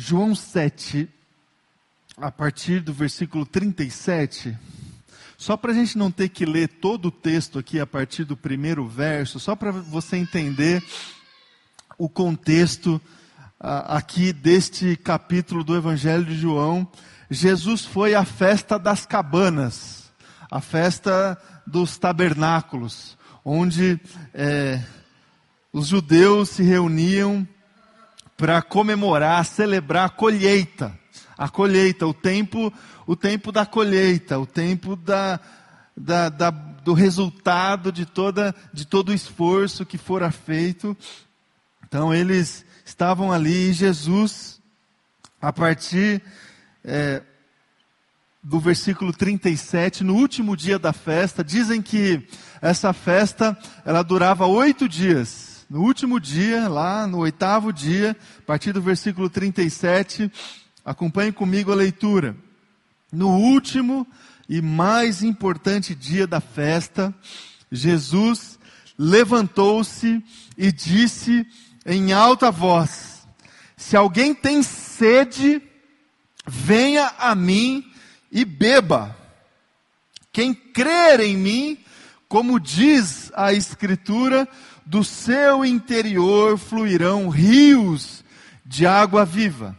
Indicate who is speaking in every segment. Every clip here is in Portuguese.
Speaker 1: João 7, a partir do versículo 37. Só para a gente não ter que ler todo o texto aqui a partir do primeiro verso, só para você entender o contexto aqui deste capítulo do Evangelho de João. Jesus foi à festa das cabanas, a festa dos tabernáculos, onde é, os judeus se reuniam para comemorar, celebrar a colheita. A colheita, o tempo, o tempo da colheita, o tempo da, da, da, do resultado de, toda, de todo o esforço que fora feito. Então eles estavam ali e Jesus, a partir é, do versículo 37, no último dia da festa, dizem que essa festa ela durava oito dias. No último dia, lá no oitavo dia, a partir do versículo 37, acompanhe comigo a leitura. No último e mais importante dia da festa, Jesus levantou-se e disse em alta voz: Se alguém tem sede, venha a mim e beba. Quem crer em mim, como diz a Escritura, do seu interior fluirão rios de água viva.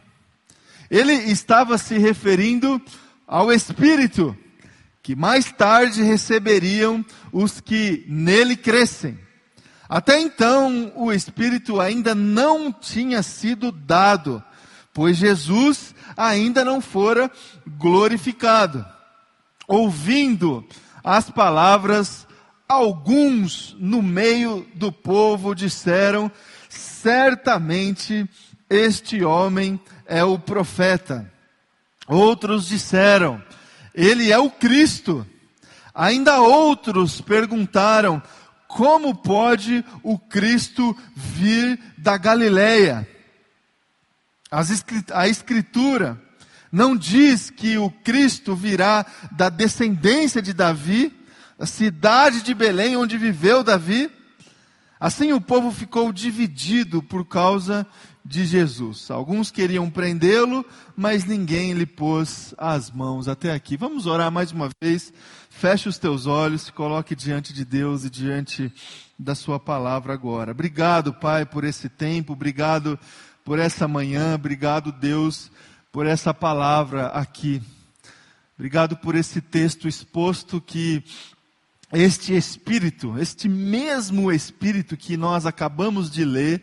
Speaker 1: Ele estava se referindo ao Espírito, que mais tarde receberiam os que nele crescem. Até então, o Espírito ainda não tinha sido dado, pois Jesus ainda não fora glorificado. Ouvindo as palavras alguns no meio do povo disseram: certamente este homem é o profeta. Outros disseram: ele é o Cristo. Ainda outros perguntaram: como pode o Cristo vir da Galileia? A Escritura não diz que o Cristo virá da descendência de Davi, a cidade de Belém, onde viveu Davi. Assim o povo ficou dividido por causa de Jesus. Alguns queriam prendê-lo, mas ninguém lhe pôs as mãos até aqui. Vamos orar mais uma vez. Feche os teus olhos, se coloque diante de Deus e diante da sua palavra agora. Obrigado, Pai, por esse tempo, obrigado por essa manhã, obrigado, Deus, por essa palavra aqui. Obrigado por esse texto exposto que este Espírito, este mesmo Espírito que nós acabamos de ler,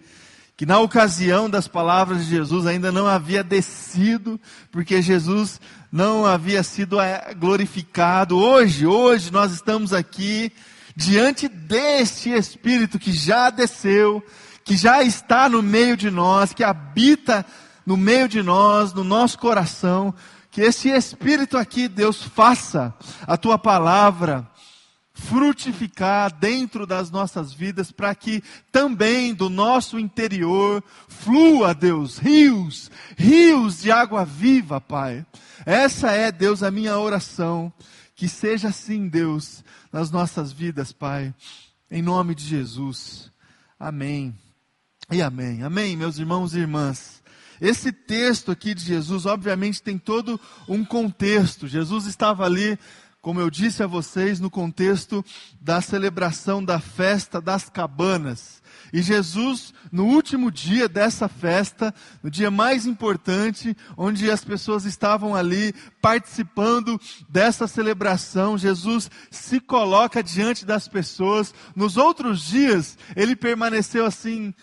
Speaker 1: que na ocasião das palavras de Jesus ainda não havia descido, porque Jesus não havia sido eh, glorificado. Hoje, hoje nós estamos aqui diante deste Espírito que já desceu, que já está no meio de nós, que habita no meio de nós, no nosso coração. Que esse Espírito aqui, Deus, faça a tua palavra frutificar dentro das nossas vidas, para que também do nosso interior flua, Deus, rios, rios de água viva, Pai. Essa é, Deus, a minha oração. Que seja assim, Deus, nas nossas vidas, Pai. Em nome de Jesus. Amém. E amém. Amém, meus irmãos e irmãs. Esse texto aqui de Jesus, obviamente, tem todo um contexto. Jesus estava ali como eu disse a vocês, no contexto da celebração da festa das cabanas. E Jesus, no último dia dessa festa, no dia mais importante, onde as pessoas estavam ali participando dessa celebração, Jesus se coloca diante das pessoas. Nos outros dias, ele permaneceu assim,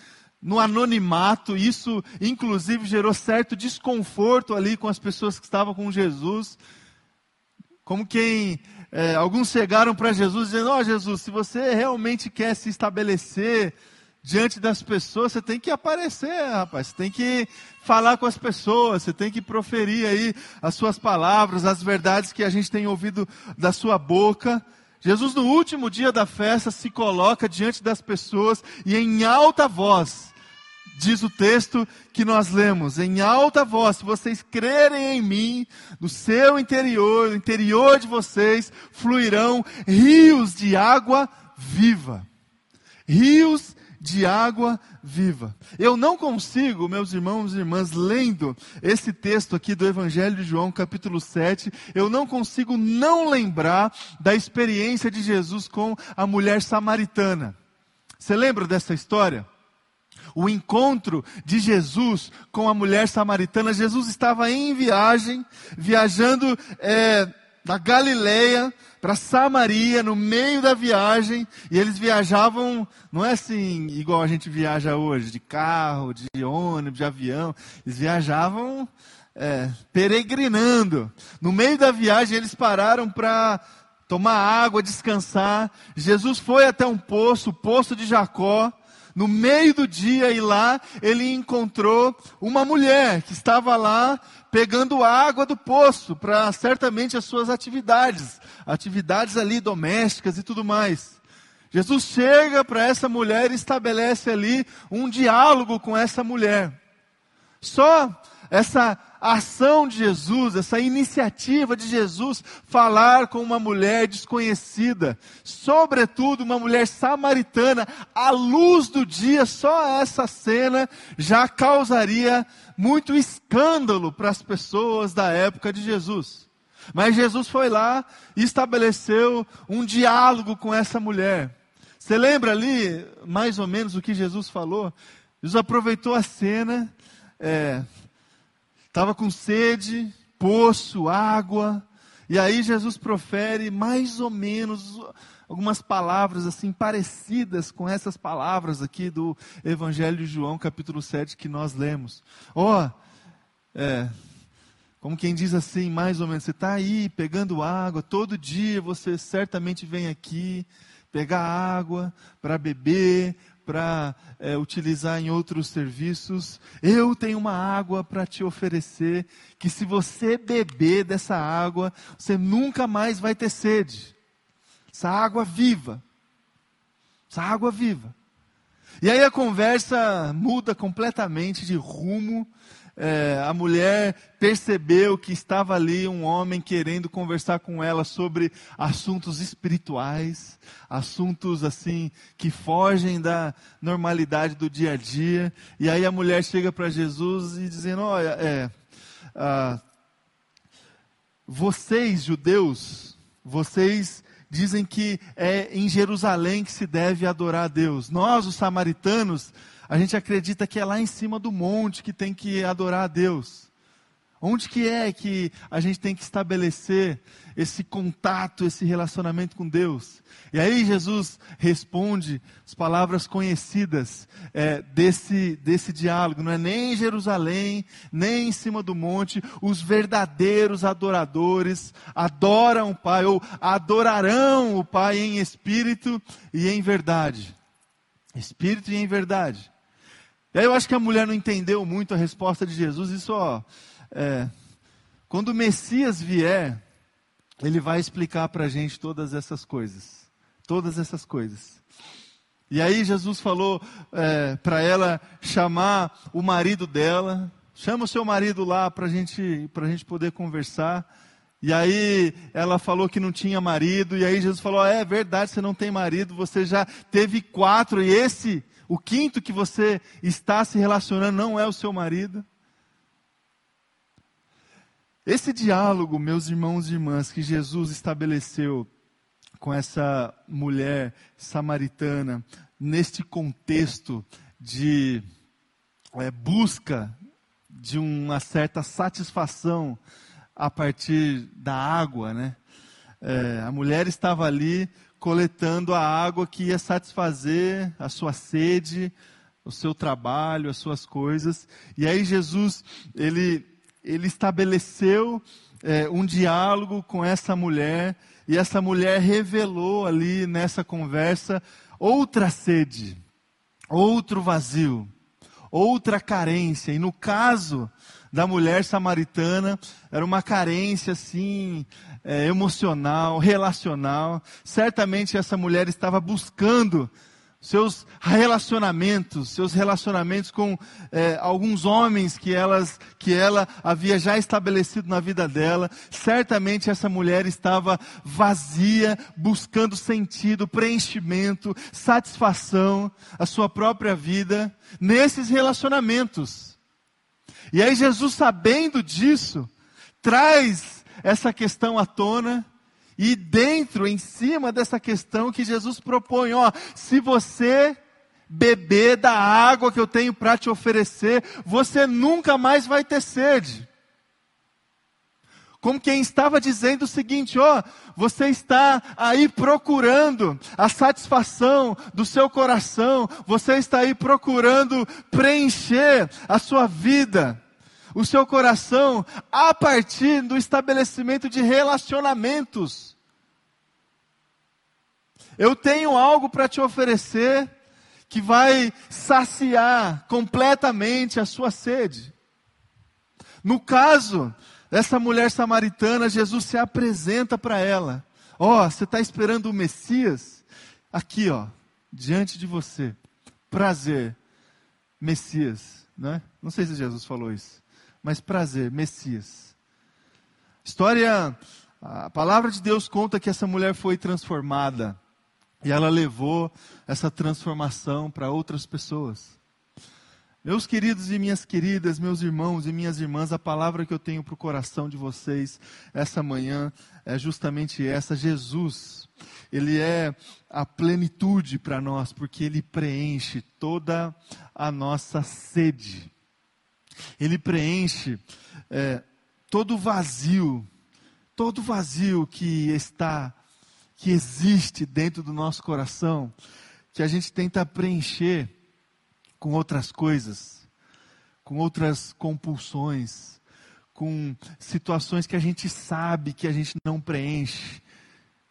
Speaker 1: no anonimato, isso inclusive gerou certo desconforto ali com as pessoas que estavam com Jesus. Como quem é, alguns chegaram para Jesus dizendo: Ó oh, Jesus, se você realmente quer se estabelecer diante das pessoas, você tem que aparecer, rapaz. Você tem que falar com as pessoas, você tem que proferir aí as suas palavras, as verdades que a gente tem ouvido da sua boca. Jesus, no último dia da festa, se coloca diante das pessoas e em alta voz diz o texto que nós lemos, em alta voz, se vocês crerem em mim, no seu interior, no interior de vocês, fluirão rios de água viva. Rios de água viva. Eu não consigo, meus irmãos e irmãs, lendo esse texto aqui do Evangelho de João, capítulo 7, eu não consigo não lembrar da experiência de Jesus com a mulher samaritana. Você lembra dessa história? O encontro de Jesus com a mulher samaritana. Jesus estava em viagem, viajando é, da Galileia para Samaria, no meio da viagem, e eles viajavam, não é assim igual a gente viaja hoje, de carro, de ônibus, de avião, eles viajavam é, peregrinando. No meio da viagem, eles pararam para tomar água, descansar. Jesus foi até um poço, o poço de Jacó, no meio do dia, e lá ele encontrou uma mulher que estava lá pegando água do poço para certamente as suas atividades, atividades ali domésticas e tudo mais. Jesus chega para essa mulher e estabelece ali um diálogo com essa mulher. Só essa ação de Jesus, essa iniciativa de Jesus falar com uma mulher desconhecida, sobretudo uma mulher samaritana, à luz do dia, só essa cena já causaria muito escândalo para as pessoas da época de Jesus. Mas Jesus foi lá e estabeleceu um diálogo com essa mulher. Você lembra ali, mais ou menos, o que Jesus falou? Jesus aproveitou a cena, estava com sede, poço, água, e aí Jesus profere mais ou menos algumas palavras assim parecidas com essas palavras aqui do Evangelho de João, capítulo 7, que nós lemos. Ó, oh, é, como quem diz assim, mais ou menos, você está aí pegando água, todo dia você certamente vem aqui pegar água para beber, para é, utilizar em outros serviços. Eu tenho uma água para te oferecer, que se você beber dessa água, você nunca mais vai ter sede essa água viva. Essa água viva. E aí a conversa muda completamente de rumo. É, a mulher percebeu que estava ali um homem querendo conversar com ela sobre assuntos espirituais, assuntos assim que fogem da normalidade do dia a dia. E aí a mulher chega para Jesus e dizendo: Olha, é, ah, vocês judeus, vocês dizem que é em Jerusalém que se deve adorar a Deus. Nós, os samaritanos, a gente acredita que é lá em cima do monte que tem que adorar a Deus. Onde que é que a gente tem que estabelecer esse contato, esse relacionamento com Deus? E aí Jesus responde as palavras conhecidas é, desse, desse diálogo. Não é nem em Jerusalém, nem em cima do monte. Os verdadeiros adoradores adoram o Pai, ou adorarão o Pai em espírito e em verdade. Espírito e em verdade. E aí eu acho que a mulher não entendeu muito a resposta de Jesus. Isso, ó é, quando o Messias vier, ele vai explicar para a gente todas essas coisas. Todas essas coisas. E aí Jesus falou é, para ela chamar o marido dela. Chama o seu marido lá para gente, a gente poder conversar. E aí ela falou que não tinha marido. E aí Jesus falou: é verdade, você não tem marido, você já teve quatro. E esse, o quinto que você está se relacionando, não é o seu marido. Esse diálogo, meus irmãos e irmãs, que Jesus estabeleceu com essa mulher samaritana, neste contexto de é, busca de uma certa satisfação a partir da água, né? É, a mulher estava ali coletando a água que ia satisfazer a sua sede, o seu trabalho, as suas coisas. E aí Jesus, ele ele estabeleceu é, um diálogo com essa mulher, e essa mulher revelou ali nessa conversa outra sede, outro vazio, outra carência. E no caso da mulher samaritana, era uma carência assim, é, emocional, relacional. Certamente essa mulher estava buscando seus relacionamentos, seus relacionamentos com é, alguns homens que, elas, que ela havia já estabelecido na vida dela. Certamente essa mulher estava vazia, buscando sentido, preenchimento, satisfação, a sua própria vida nesses relacionamentos. E aí Jesus, sabendo disso, traz essa questão à tona e dentro, em cima dessa questão que Jesus propõe, ó, se você beber da água que eu tenho para te oferecer, você nunca mais vai ter sede. Como quem estava dizendo o seguinte, ó, você está aí procurando a satisfação do seu coração, você está aí procurando preencher a sua vida o seu coração a partir do estabelecimento de relacionamentos. Eu tenho algo para te oferecer que vai saciar completamente a sua sede. No caso dessa mulher samaritana, Jesus se apresenta para ela. Ó, oh, você está esperando o Messias? Aqui, ó, diante de você. Prazer, Messias, né? Não sei se Jesus falou isso mas prazer, Messias. História, a palavra de Deus conta que essa mulher foi transformada e ela levou essa transformação para outras pessoas. Meus queridos e minhas queridas, meus irmãos e minhas irmãs, a palavra que eu tenho para o coração de vocês essa manhã é justamente essa: Jesus. Ele é a plenitude para nós, porque ele preenche toda a nossa sede. Ele preenche é, todo o vazio, todo o vazio que está, que existe dentro do nosso coração, que a gente tenta preencher com outras coisas, com outras compulsões, com situações que a gente sabe que a gente não preenche,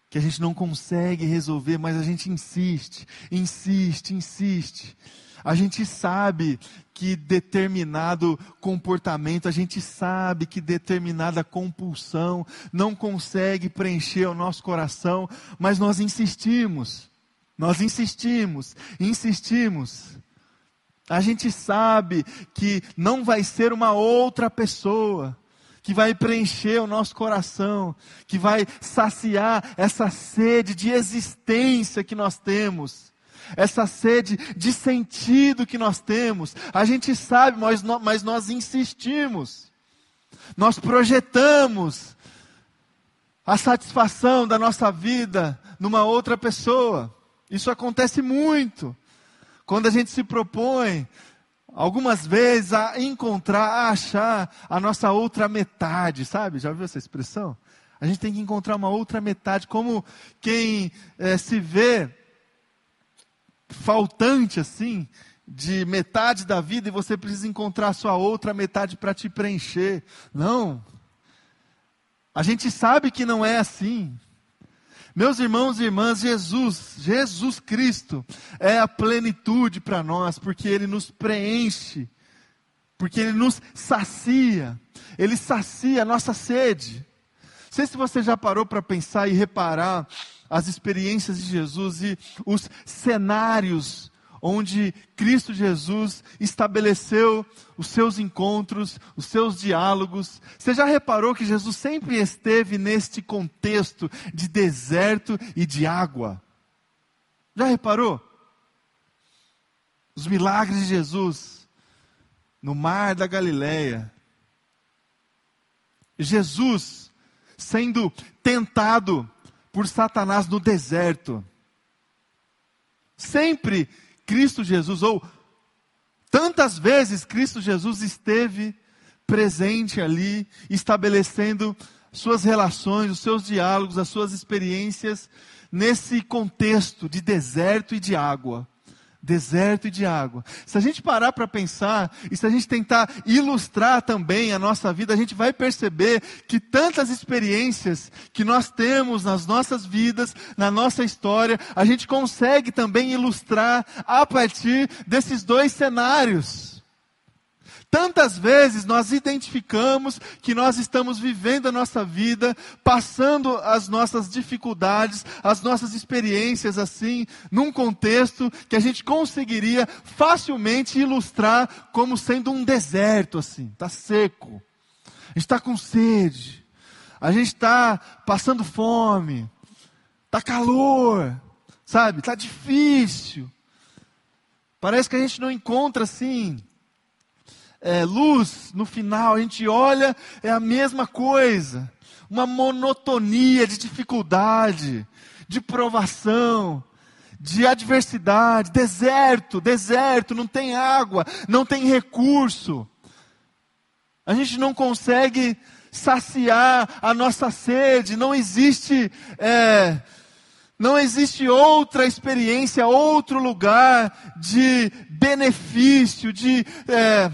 Speaker 1: que a gente não consegue resolver, mas a gente insiste, insiste, insiste. A gente sabe que determinado comportamento, a gente sabe que determinada compulsão não consegue preencher o nosso coração, mas nós insistimos, nós insistimos, insistimos. A gente sabe que não vai ser uma outra pessoa que vai preencher o nosso coração, que vai saciar essa sede de existência que nós temos essa sede de sentido que nós temos. A gente sabe, mas nós, mas nós insistimos. Nós projetamos a satisfação da nossa vida numa outra pessoa. Isso acontece muito. Quando a gente se propõe, algumas vezes, a encontrar, a achar a nossa outra metade, sabe? Já ouviu essa expressão? A gente tem que encontrar uma outra metade, como quem é, se vê faltante assim, de metade da vida e você precisa encontrar a sua outra metade para te preencher. Não. A gente sabe que não é assim. Meus irmãos e irmãs, Jesus, Jesus Cristo é a plenitude para nós, porque Ele nos preenche, porque Ele nos sacia, Ele sacia a nossa sede. Não sei se você já parou para pensar e reparar as experiências de Jesus e os cenários onde Cristo Jesus estabeleceu os seus encontros, os seus diálogos. Você já reparou que Jesus sempre esteve neste contexto de deserto e de água? Já reparou? Os milagres de Jesus no mar da Galileia. Jesus sendo tentado por Satanás no deserto. Sempre Cristo Jesus, ou tantas vezes Cristo Jesus esteve presente ali, estabelecendo suas relações, os seus diálogos, as suas experiências nesse contexto de deserto e de água deserto e de água. Se a gente parar para pensar e se a gente tentar ilustrar também a nossa vida, a gente vai perceber que tantas experiências que nós temos nas nossas vidas, na nossa história, a gente consegue também ilustrar a partir desses dois cenários. Tantas vezes nós identificamos que nós estamos vivendo a nossa vida, passando as nossas dificuldades, as nossas experiências assim, num contexto que a gente conseguiria facilmente ilustrar como sendo um deserto assim, está seco, está com sede, a gente está passando fome, está calor, sabe, está difícil. Parece que a gente não encontra assim é, luz no final, a gente olha, é a mesma coisa. Uma monotonia de dificuldade, de provação, de adversidade, deserto, deserto, não tem água, não tem recurso. A gente não consegue saciar a nossa sede, não existe. É, não existe outra experiência, outro lugar de benefício, de é,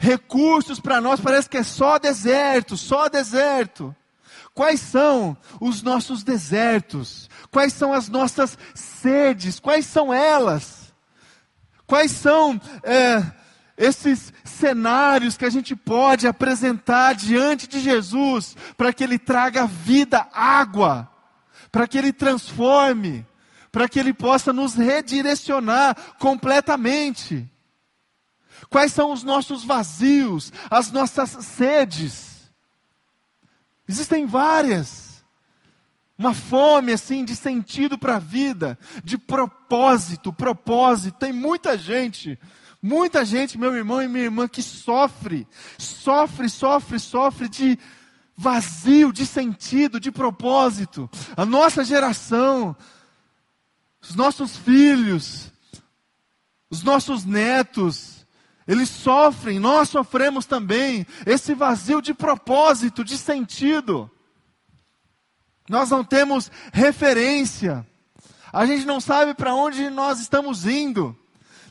Speaker 1: recursos para nós, parece que é só deserto, só deserto. Quais são os nossos desertos? Quais são as nossas sedes? Quais são elas? Quais são é, esses cenários que a gente pode apresentar diante de Jesus para que Ele traga vida, água, para que Ele transforme, para que Ele possa nos redirecionar completamente? Quais são os nossos vazios, as nossas sedes? Existem várias. Uma fome assim de sentido para a vida, de propósito, propósito. Tem muita gente, muita gente, meu irmão e minha irmã, que sofre, sofre, sofre, sofre de vazio, de sentido, de propósito. A nossa geração, os nossos filhos, os nossos netos, eles sofrem, nós sofremos também esse vazio de propósito, de sentido. Nós não temos referência, a gente não sabe para onde nós estamos indo.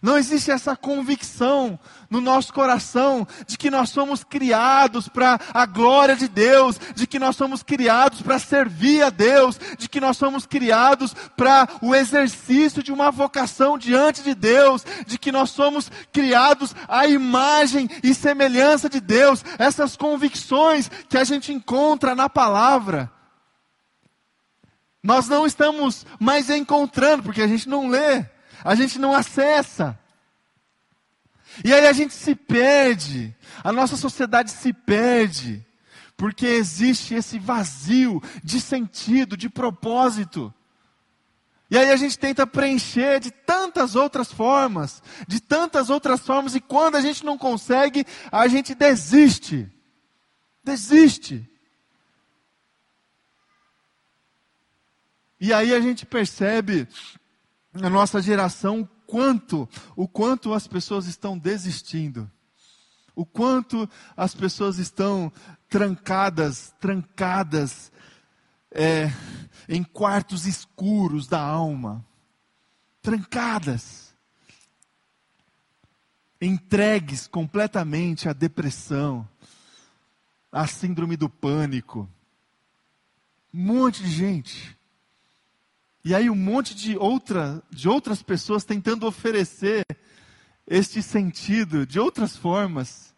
Speaker 1: Não existe essa convicção no nosso coração de que nós somos criados para a glória de Deus, de que nós somos criados para servir a Deus, de que nós somos criados para o exercício de uma vocação diante de Deus, de que nós somos criados à imagem e semelhança de Deus. Essas convicções que a gente encontra na palavra. Nós não estamos mais encontrando, porque a gente não lê a gente não acessa. E aí a gente se perde, a nossa sociedade se perde, porque existe esse vazio de sentido, de propósito. E aí a gente tenta preencher de tantas outras formas, de tantas outras formas, e quando a gente não consegue, a gente desiste. Desiste. E aí a gente percebe na nossa geração quanto, o quanto as pessoas estão desistindo. O quanto as pessoas estão trancadas, trancadas é, em quartos escuros da alma. Trancadas. Entregues completamente à depressão, à síndrome do pânico. Um monte de gente. E aí um monte de, outra, de outras pessoas tentando oferecer este sentido de outras formas,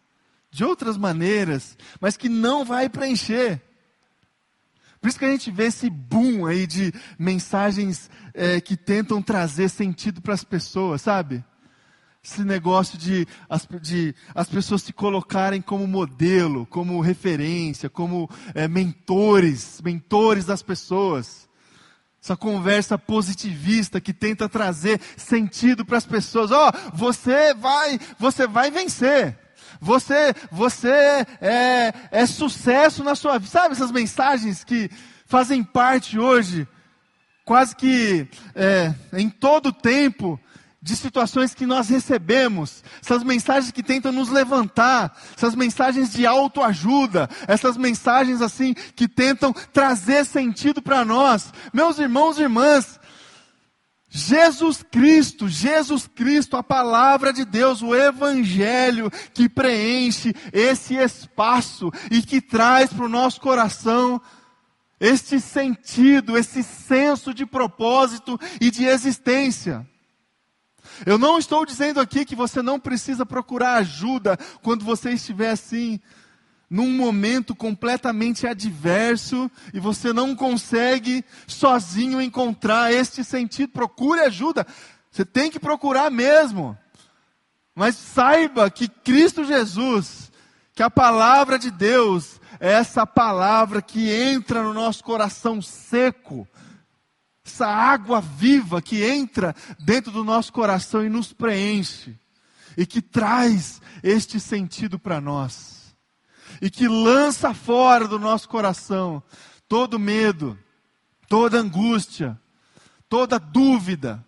Speaker 1: de outras maneiras, mas que não vai preencher. Por isso que a gente vê esse boom aí de mensagens é, que tentam trazer sentido para as pessoas, sabe? Esse negócio de as, de as pessoas se colocarem como modelo, como referência, como é, mentores, mentores das pessoas. Essa conversa positivista que tenta trazer sentido para as pessoas. Ó, oh, você vai, você vai vencer. Você, você é, é sucesso na sua vida. Sabe essas mensagens que fazem parte hoje, quase que é, em todo o tempo, de situações que nós recebemos, essas mensagens que tentam nos levantar, essas mensagens de autoajuda, essas mensagens assim que tentam trazer sentido para nós. Meus irmãos e irmãs, Jesus Cristo, Jesus Cristo, a palavra de Deus, o Evangelho que preenche esse espaço e que traz para o nosso coração este sentido, esse senso de propósito e de existência. Eu não estou dizendo aqui que você não precisa procurar ajuda quando você estiver assim, num momento completamente adverso e você não consegue sozinho encontrar este sentido. Procure ajuda. Você tem que procurar mesmo. Mas saiba que Cristo Jesus, que a palavra de Deus é essa palavra que entra no nosso coração seco, essa água viva que entra dentro do nosso coração e nos preenche, e que traz este sentido para nós, e que lança fora do nosso coração todo medo, toda angústia, toda dúvida,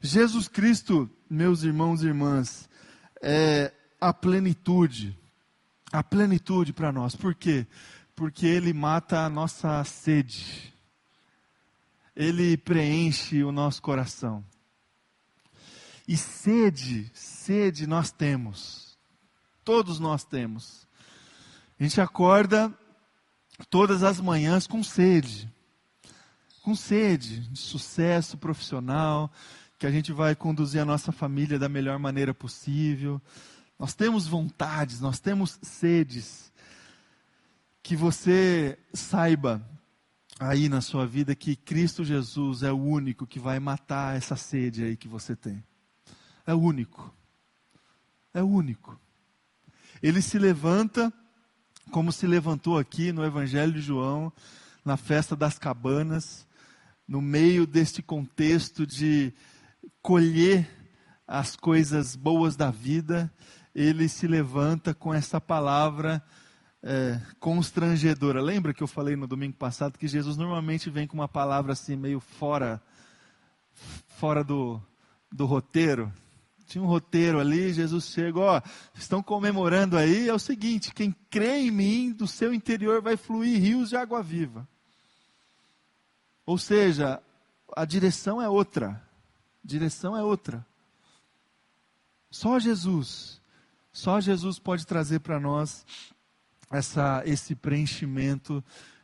Speaker 1: Jesus Cristo, meus irmãos e irmãs, é a plenitude, a plenitude para nós. Por quê? Porque Ele mata a nossa sede, Ele preenche o nosso coração. E sede, sede nós temos, todos nós temos. A gente acorda todas as manhãs com sede, com sede de sucesso profissional, que a gente vai conduzir a nossa família da melhor maneira possível. Nós temos vontades, nós temos sedes. Que você saiba aí na sua vida que Cristo Jesus é o único que vai matar essa sede aí que você tem. É o único. É o único. Ele se levanta como se levantou aqui no Evangelho de João, na festa das cabanas, no meio deste contexto de colher as coisas boas da vida, ele se levanta com essa palavra é, constrangedora. Lembra que eu falei no domingo passado que Jesus normalmente vem com uma palavra assim meio fora, fora do, do roteiro? Tinha um roteiro ali, Jesus chega, ó, estão comemorando aí, é o seguinte, quem crê em mim, do seu interior vai fluir rios de água viva. Ou seja, a direção é outra direção é outra. Só Jesus, só Jesus pode trazer para nós essa, esse preenchimento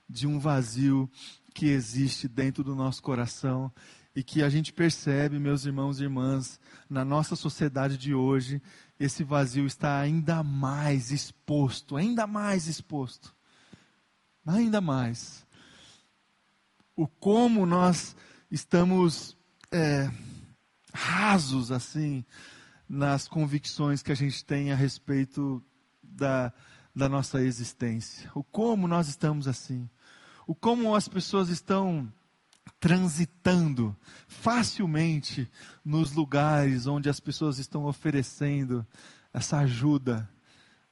Speaker 1: de um vazio que existe dentro do nosso coração e que a gente percebe, meus irmãos e irmãs, na nossa sociedade de hoje, esse vazio está ainda mais exposto, ainda mais exposto. Ainda mais. O como nós estamos é, rasos assim nas convicções que a gente tem a respeito da, da nossa existência. O como nós estamos assim. O como as pessoas estão transitando facilmente nos lugares onde as pessoas estão oferecendo essa ajuda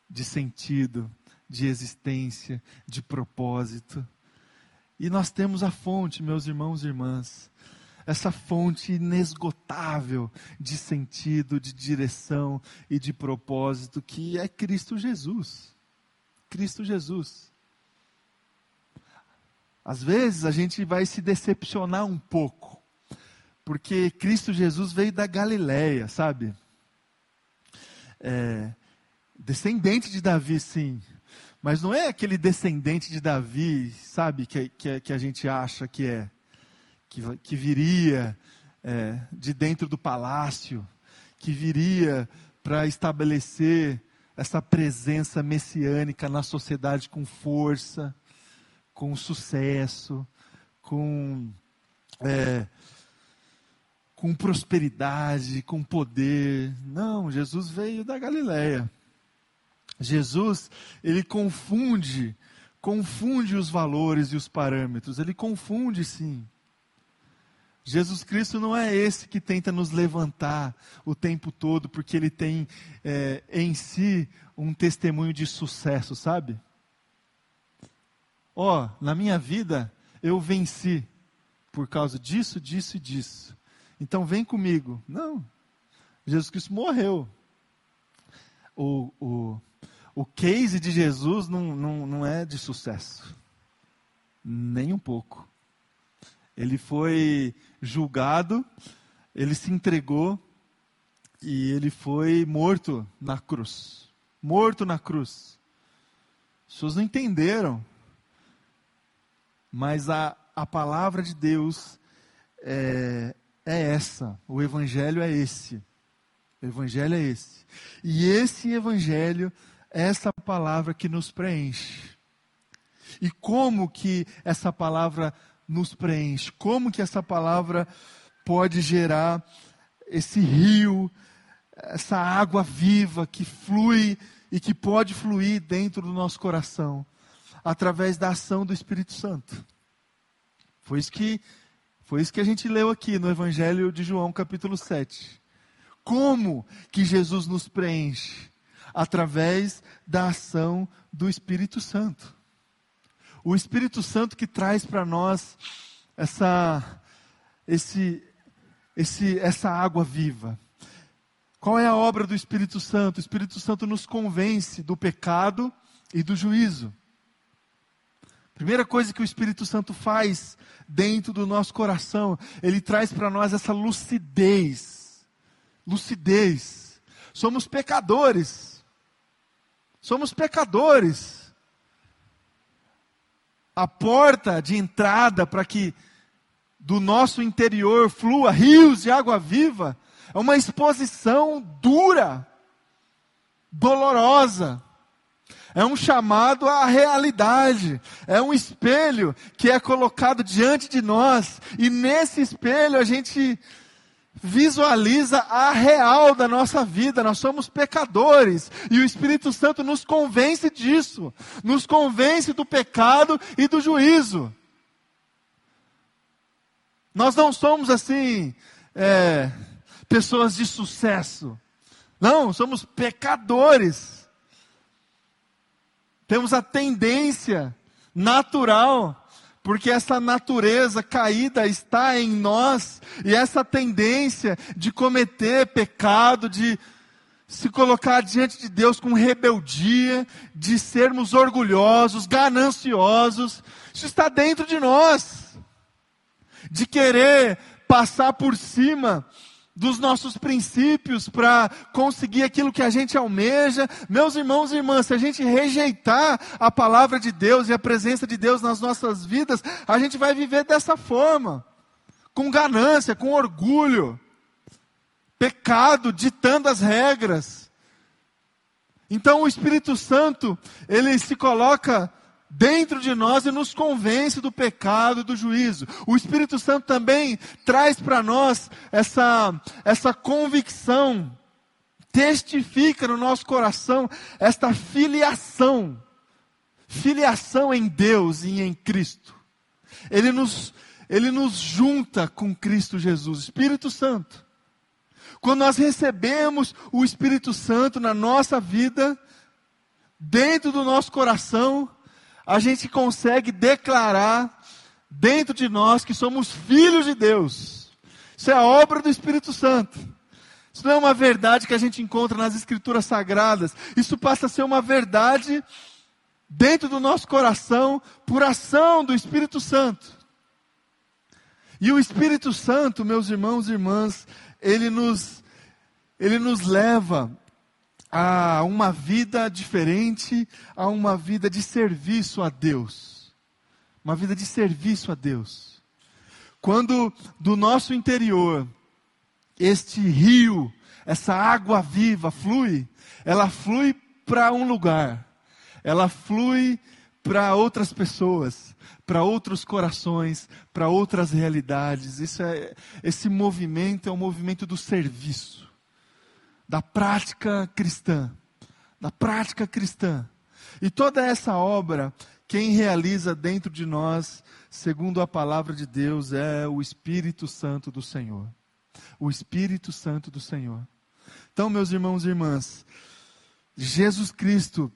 Speaker 1: de sentido, de existência, de propósito. E nós temos a fonte, meus irmãos e irmãs essa fonte inesgotável de sentido, de direção e de propósito que é Cristo Jesus. Cristo Jesus. Às vezes a gente vai se decepcionar um pouco, porque Cristo Jesus veio da Galileia, sabe? É, descendente de Davi, sim, mas não é aquele descendente de Davi, sabe, que, que, que a gente acha que é que, que viria é, de dentro do palácio, que viria para estabelecer essa presença messiânica na sociedade com força, com sucesso, com, é, com prosperidade, com poder. Não, Jesus veio da Galileia. Jesus, ele confunde, confunde os valores e os parâmetros. Ele confunde sim. Jesus Cristo não é esse que tenta nos levantar o tempo todo, porque ele tem é, em si um testemunho de sucesso, sabe? Ó, oh, na minha vida eu venci por causa disso, disso e disso. Então vem comigo. Não. Jesus Cristo morreu. O, o, o case de Jesus não, não, não é de sucesso. Nem um pouco. Ele foi julgado, ele se entregou e ele foi morto na cruz. Morto na cruz. As pessoas não entenderam. Mas a, a palavra de Deus é, é essa, o Evangelho é esse. O Evangelho é esse. E esse Evangelho é essa palavra que nos preenche. E como que essa palavra nos preenche? Como que essa palavra pode gerar esse rio, essa água viva que flui e que pode fluir dentro do nosso coração? Através da ação do Espírito Santo. Foi isso que, foi isso que a gente leu aqui no Evangelho de João, capítulo 7. Como que Jesus nos preenche? Através da ação do Espírito Santo. O Espírito Santo que traz para nós essa, esse, esse, essa água viva. Qual é a obra do Espírito Santo? O Espírito Santo nos convence do pecado e do juízo. Primeira coisa que o Espírito Santo faz dentro do nosso coração, ele traz para nós essa lucidez. Lucidez. Somos pecadores. Somos pecadores. A porta de entrada para que do nosso interior flua rios de água viva é uma exposição dura, dolorosa. É um chamado à realidade, é um espelho que é colocado diante de nós, e nesse espelho a gente visualiza a real da nossa vida, nós somos pecadores, e o Espírito Santo nos convence disso, nos convence do pecado e do juízo. Nós não somos assim, é, pessoas de sucesso, não, somos pecadores. Temos a tendência natural, porque essa natureza caída está em nós, e essa tendência de cometer pecado, de se colocar diante de Deus com rebeldia, de sermos orgulhosos, gananciosos, isso está dentro de nós. De querer passar por cima dos nossos princípios para conseguir aquilo que a gente almeja. Meus irmãos e irmãs, se a gente rejeitar a palavra de Deus e a presença de Deus nas nossas vidas, a gente vai viver dessa forma, com ganância, com orgulho, pecado, ditando as regras. Então o Espírito Santo, ele se coloca dentro de nós e nos convence do pecado e do juízo. O Espírito Santo também traz para nós essa, essa convicção, testifica no nosso coração esta filiação, filiação em Deus e em Cristo. Ele nos, ele nos junta com Cristo Jesus, Espírito Santo. Quando nós recebemos o Espírito Santo na nossa vida, dentro do nosso coração, a gente consegue declarar dentro de nós que somos filhos de Deus. Isso é a obra do Espírito Santo. Isso não é uma verdade que a gente encontra nas Escrituras Sagradas. Isso passa a ser uma verdade dentro do nosso coração por ação do Espírito Santo. E o Espírito Santo, meus irmãos e irmãs, ele nos, ele nos leva a uma vida diferente, a uma vida de serviço a Deus. Uma vida de serviço a Deus. Quando do nosso interior este rio, essa água viva flui, ela flui para um lugar, ela flui para outras pessoas, para outros corações, para outras realidades. Isso é, esse movimento é um movimento do serviço da prática cristã. Da prática cristã. E toda essa obra, quem realiza dentro de nós, segundo a palavra de Deus, é o Espírito Santo do Senhor. O Espírito Santo do Senhor. Então, meus irmãos e irmãs, Jesus Cristo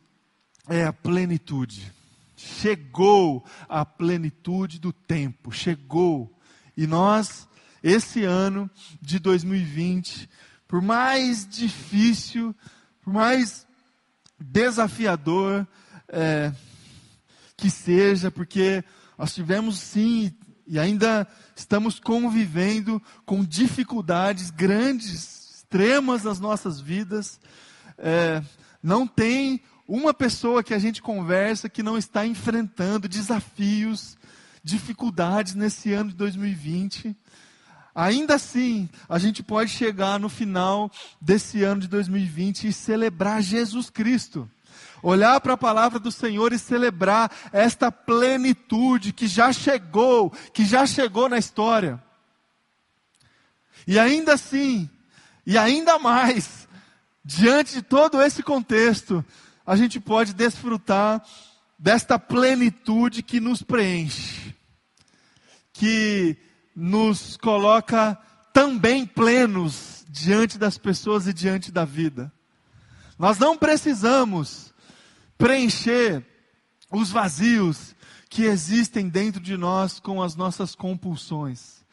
Speaker 1: é a plenitude. Chegou a plenitude do tempo, chegou. E nós, esse ano de 2020, por mais difícil, por mais desafiador é, que seja, porque nós tivemos sim e ainda estamos convivendo com dificuldades grandes, extremas nas nossas vidas. É, não tem uma pessoa que a gente conversa que não está enfrentando desafios, dificuldades nesse ano de 2020. Ainda assim, a gente pode chegar no final desse ano de 2020 e celebrar Jesus Cristo. Olhar para a palavra do Senhor e celebrar esta plenitude que já chegou, que já chegou na história. E ainda assim, e ainda mais, diante de todo esse contexto, a gente pode desfrutar desta plenitude que nos preenche, que nos coloca também plenos diante das pessoas e diante da vida. Nós não precisamos preencher os vazios que existem dentro de nós com as nossas compulsões.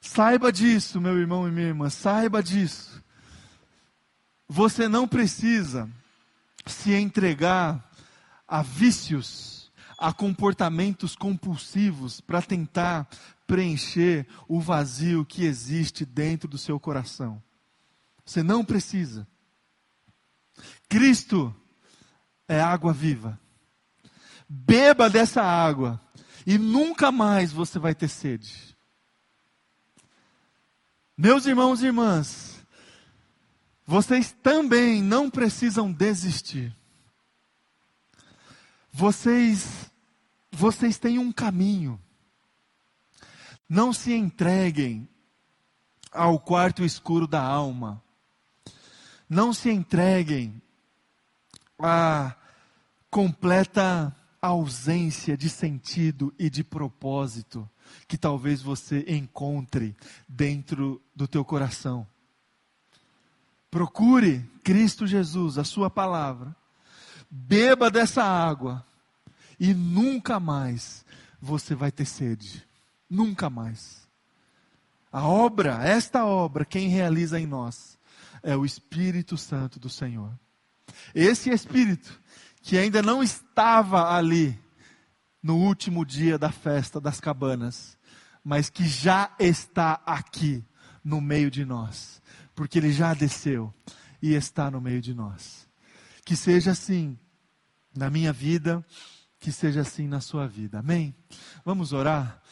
Speaker 1: Saiba disso, meu irmão e minha irmã, saiba disso. Você não precisa se entregar a vícios, a comportamentos compulsivos para tentar preencher o vazio que existe dentro do seu coração. Você não precisa. Cristo é água viva. Beba dessa água e nunca mais você vai ter sede. Meus irmãos e irmãs, vocês também não precisam desistir. Vocês vocês têm um caminho. Não se entreguem ao quarto escuro da alma. Não se entreguem à completa ausência de sentido e de propósito que talvez você encontre dentro do teu coração. Procure Cristo Jesus, a sua palavra. Beba dessa água e nunca mais você vai ter sede. Nunca mais. A obra, esta obra, quem realiza em nós é o Espírito Santo do Senhor. Esse Espírito que ainda não estava ali no último dia da festa das cabanas, mas que já está aqui no meio de nós, porque ele já desceu e está no meio de nós. Que seja assim na minha vida, que seja assim na sua vida. Amém? Vamos orar?